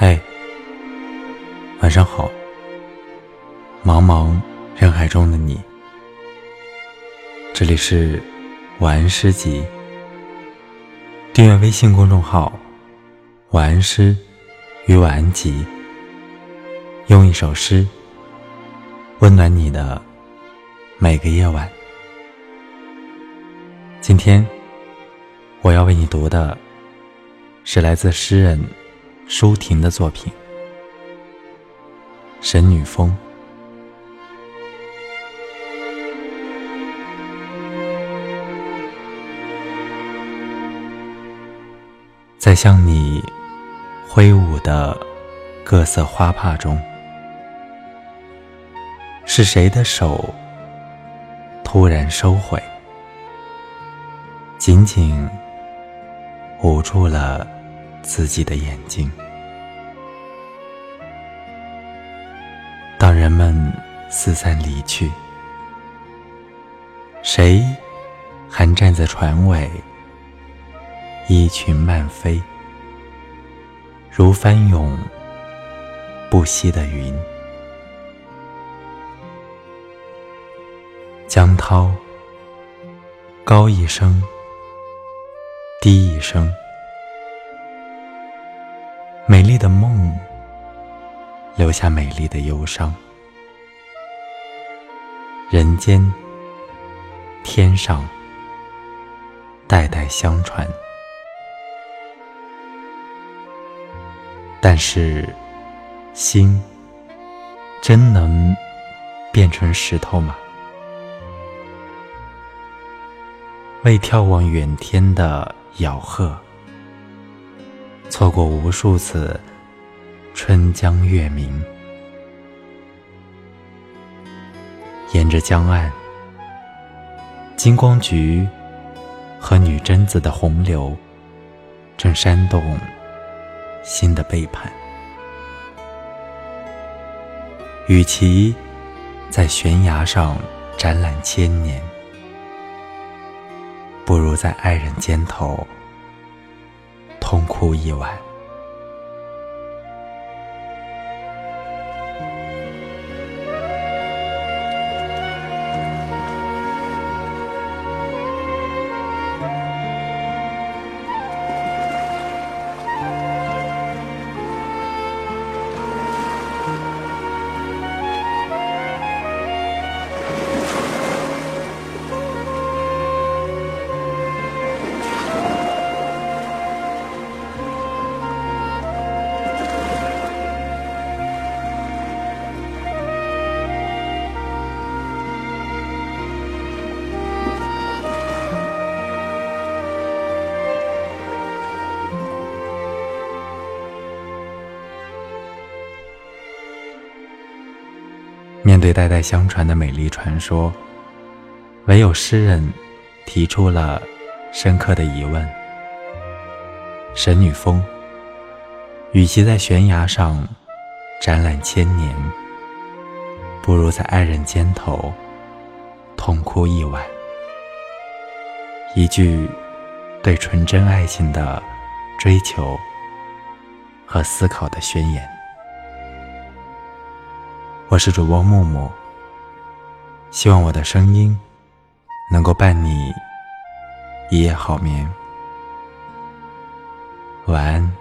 嗨，晚上好。茫茫人海中的你，这里是晚安诗集。订阅微信公众号“晚安诗与晚安集”，用一首诗温暖你的每个夜晚。今天我要为你读的是来自诗人。舒婷的作品《神女峰》，在向你挥舞的各色花帕中，是谁的手突然收回，紧紧捂住了？自己的眼睛。当人们四散离去，谁还站在船尾，衣裙漫飞，如翻涌不息的云。江涛，高一声，低一声。美丽的梦，留下美丽的忧伤。人间，天上，代代相传。但是，心真能变成石头吗？为眺望远天的咬鹤。错过无数次春江月明，沿着江岸，金光菊和女贞子的洪流正煽动新的背叛。与其在悬崖上展览千年，不如在爱人肩头。痛哭一晚。面对代代相传的美丽传说，唯有诗人提出了深刻的疑问：神女峰，与其在悬崖上展览千年，不如在爱人肩头痛哭一晚。一句对纯真爱情的追求和思考的宣言。我是主播木木，希望我的声音能够伴你一夜好眠，晚安。